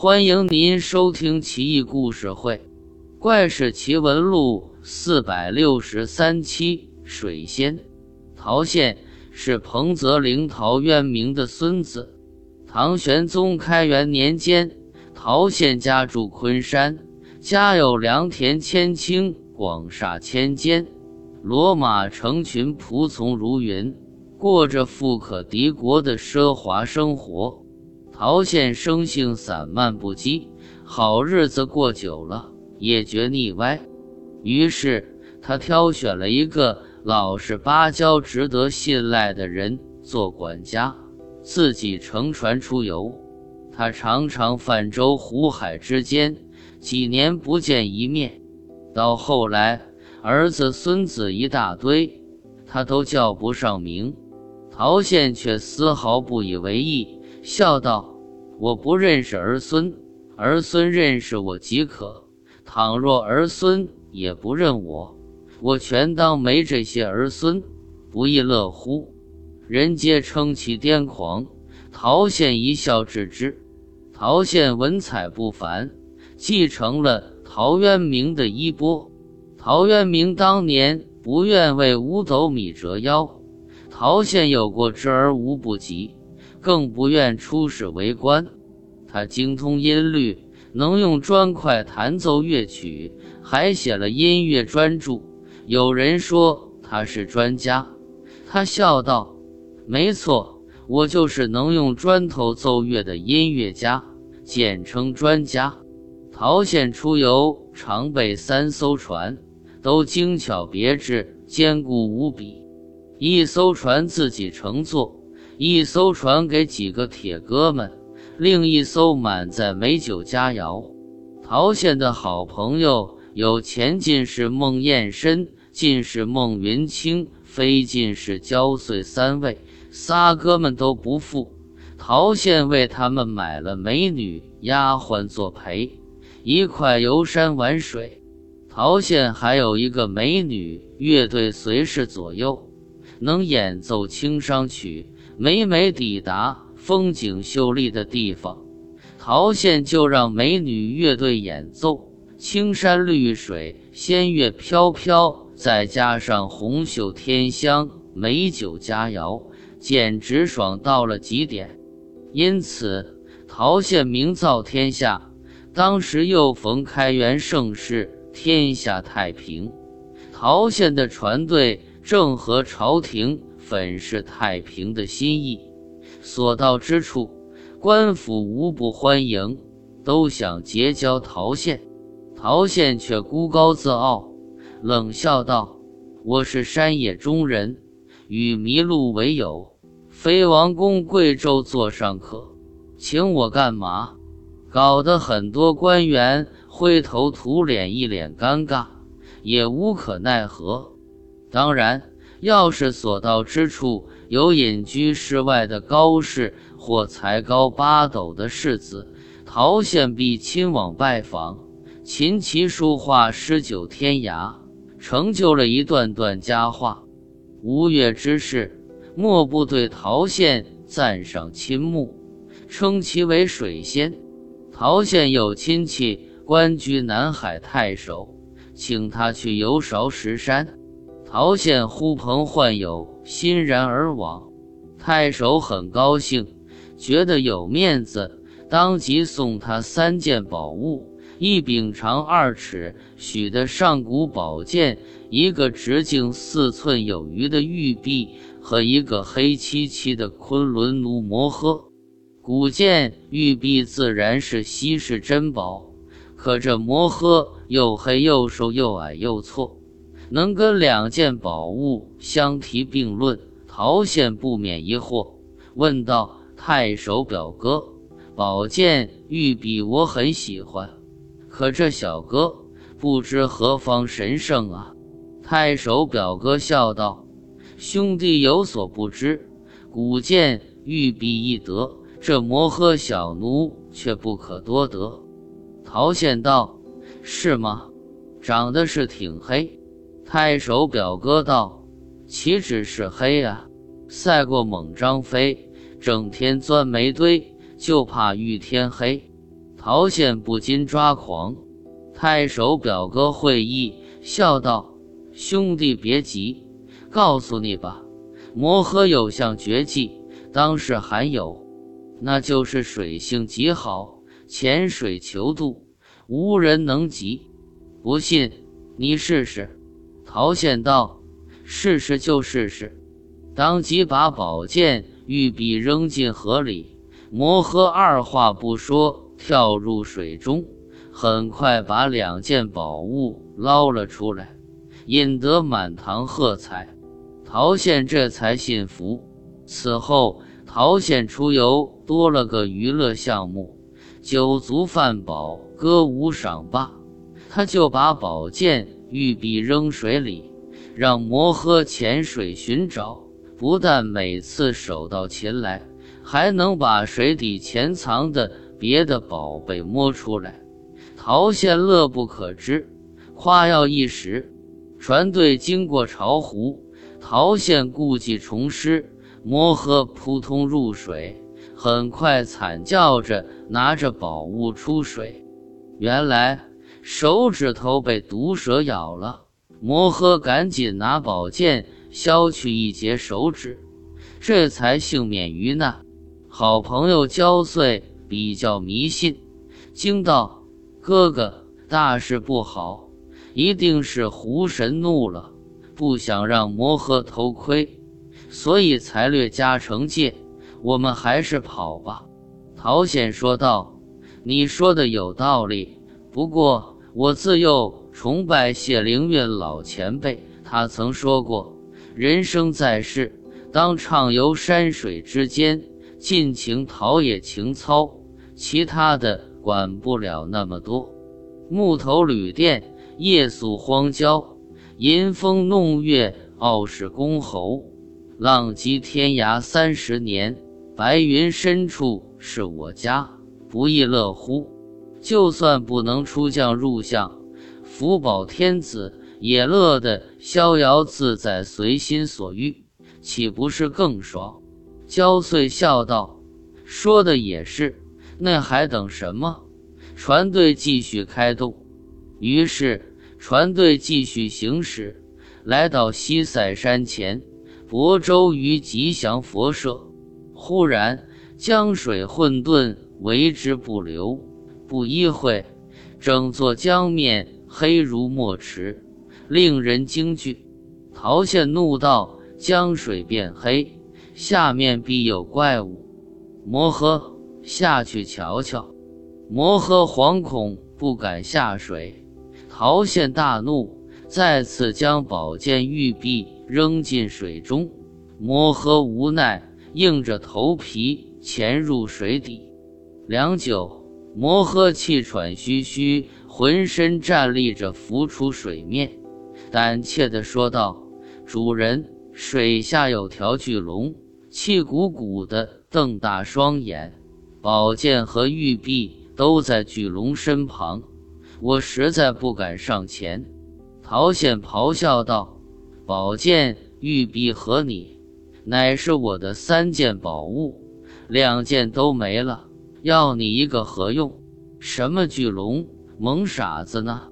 欢迎您收听《奇异故事会·怪事奇闻录》四百六十三期。水仙陶宪是彭泽灵陶渊明的孙子。唐玄宗开元年间，陶宪家住昆山，家有良田千顷，广厦千间，骡马成群，仆从如云，过着富可敌国的奢华生活。陶宪生性散漫不羁，好日子过久了也觉腻歪，于是他挑选了一个老实巴交、值得信赖的人做管家，自己乘船出游。他常常泛舟湖海之间，几年不见一面。到后来，儿子孙子一大堆，他都叫不上名。陶宪却丝毫不以为意。笑道：“我不认识儿孙，儿孙认识我即可。倘若儿孙也不认我，我全当没这些儿孙，不亦乐乎？”人皆称其癫狂。陶宪一笑置之。陶宪文采不凡，继承了陶渊明的衣钵。陶渊明当年不愿为五斗米折腰，陶宪有过之而无不及。更不愿出使为官，他精通音律，能用砖块弹奏乐曲，还写了音乐专著。有人说他是专家，他笑道：“没错，我就是能用砖头奏乐的音乐家，简称专家。”陶宪出游常备三艘船，都精巧别致，坚固无比。一艘船自己乘坐。一艘船给几个铁哥们，另一艘满载美酒佳肴。陶宪的好朋友有前进士孟彦深、进士孟云清、非进士焦遂三位，仨哥们都不富。陶宪为他们买了美女丫鬟作陪，一块游山玩水。陶宪还有一个美女乐队随侍左右，能演奏清商曲。每每抵达风景秀丽的地方，陶宪就让美女乐队演奏，青山绿水，仙乐飘飘，再加上红袖添香，美酒佳肴，简直爽到了极点。因此，陶宪名噪天下。当时又逢开元盛世，天下太平，陶宪的船队正和朝廷。粉饰太平的心意，所到之处，官府无不欢迎，都想结交陶宪。陶宪却孤高自傲，冷笑道：“我是山野中人，与麋鹿为友，非王公贵胄座上客，请我干嘛？”搞得很多官员灰头土脸，一脸尴尬，也无可奈何。当然。要是所到之处有隐居世外的高士或才高八斗的士子，陶宪必亲往拜访，琴棋书画诗酒天涯，成就了一段段佳话。吴越之士莫不对陶宪赞赏倾慕，称其为水仙。陶宪有亲戚官居南海太守，请他去游韶石山。陶宪呼朋唤友，欣然而往。太守很高兴，觉得有面子，当即送他三件宝物：一柄长二尺许的上古宝剑，一个直径四寸有余的玉璧，和一个黑漆漆的昆仑奴摩诃。古剑、玉璧自然是稀世珍宝，可这摩诃又黑又瘦又矮又矬。能跟两件宝物相提并论，陶宪不免疑惑，问道：“太守表哥，宝剑玉璧我很喜欢，可这小哥不知何方神圣啊？”太守表哥笑道：“兄弟有所不知，古剑玉璧易得，这摩诃小奴却不可多得。”陶宪道：“是吗？长得是挺黑。”太守表哥道：“岂止是黑啊，赛过猛张飞，整天钻煤堆，就怕遇天黑。”陶宪不禁抓狂。太守表哥会意，笑道：“兄弟别急，告诉你吧，摩诃有项绝技，当世罕有，那就是水性极好，潜水求渡，无人能及。不信，你试试。”陶宪道：“试试就试试。”当即把宝剑、玉璧扔进河里，摩诃二话不说，跳入水中。很快把两件宝物捞了出来，引得满堂喝彩。陶宪这才信服。此后，陶宪出游多了个娱乐项目：酒足饭饱，歌舞赏罢。他就把宝剑、玉璧扔水里，让摩诃潜水寻找。不但每次手到擒来，还能把水底潜藏的别的宝贝摸出来。陶宪乐不可支，夸耀一时。船队经过巢湖，陶宪故技重施，摩诃扑通入水，很快惨叫着拿着宝物出水。原来手指头被毒蛇咬了，摩诃赶紧拿宝剑削去一截手指，这才幸免于难。好朋友焦遂比较迷信，惊道。哥哥，大事不好，一定是狐神怒了，不想让摩诃头盔，所以才略加惩戒。我们还是跑吧。”陶显说道，“你说的有道理，不过我自幼崇拜谢灵运老前辈，他曾说过，人生在世，当畅游山水之间，尽情陶冶情操，其他的。”管不了那么多，木头旅店，夜宿荒郊，吟风弄月，傲视公侯，浪迹天涯三十年，白云深处是我家，不亦乐乎？就算不能出将入相，福保天子也乐得逍遥自在，随心所欲，岂不是更爽？焦遂笑道：“说的也是。”那还等什么？船队继续开动。于是船队继续行驶，来到西塞山前，泊舟于吉祥佛社。忽然江水混沌，为之不流。不一会，整座江面黑如墨池，令人惊惧。陶宪怒道：“江水变黑，下面必有怪物。”摩诃。下去瞧瞧，摩诃惶恐不敢下水。陶宪大怒，再次将宝剑玉璧扔进水中。摩诃无奈，硬着头皮潜入水底。良久，摩诃气喘吁吁，浑身站立着浮出水面，胆怯地说道：“主人，水下有条巨龙，气鼓鼓的瞪大双眼。”宝剑和玉璧都在巨龙身旁，我实在不敢上前。陶宪咆哮道：“宝剑、玉璧和你，乃是我的三件宝物，两件都没了，要你一个何用？什么巨龙，萌傻子呢？”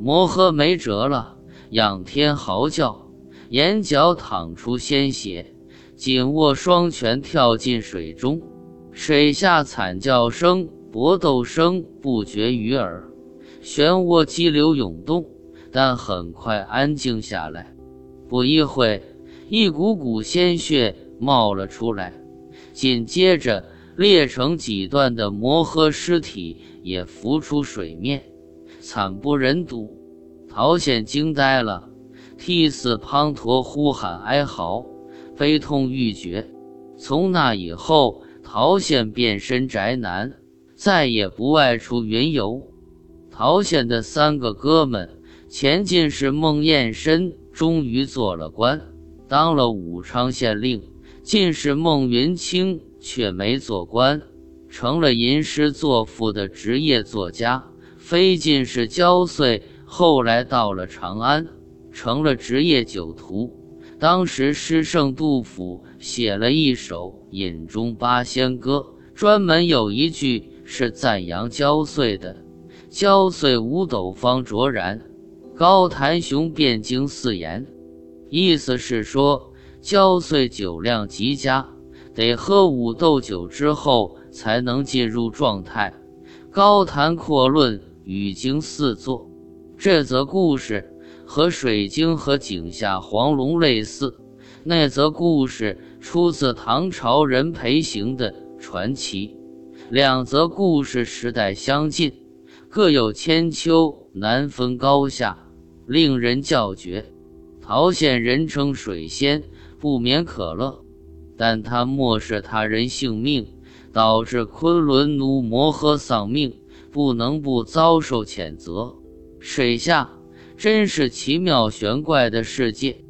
摩诃没辙了，仰天嚎叫，眼角淌出鲜血，紧握双拳跳进水中。水下惨叫声、搏斗声不绝于耳，漩涡激流涌动，但很快安静下来。不一会，一股股鲜血冒了出来，紧接着裂成几段的摩诃尸体也浮出水面，惨不忍睹。陶显惊呆了，替死滂沱呼喊哀嚎，悲痛欲绝。从那以后。陶宪变身宅男，再也不外出云游。陶宪的三个哥们，前进士孟彦深终于做了官，当了武昌县令；进士孟云清却没做官，成了吟诗作赋的职业作家。非进士焦遂后来到了长安，成了职业酒徒。当时诗圣杜甫写了一首。《饮中八仙歌》专门有一句是赞扬焦遂的。焦遂五斗方卓然，高谭雄辩经四言，意思是说焦遂酒量极佳，得喝五斗酒之后才能进入状态。高谈阔论语惊四座，这则故事和水晶和井下黄龙类似。那则故事出自唐朝任培行的传奇，两则故事时代相近，各有千秋，难分高下，令人叫绝。陶县人称水仙，不免可乐，但他漠视他人性命，导致昆仑奴摩诃丧命，不能不遭受谴责。水下真是奇妙玄怪的世界。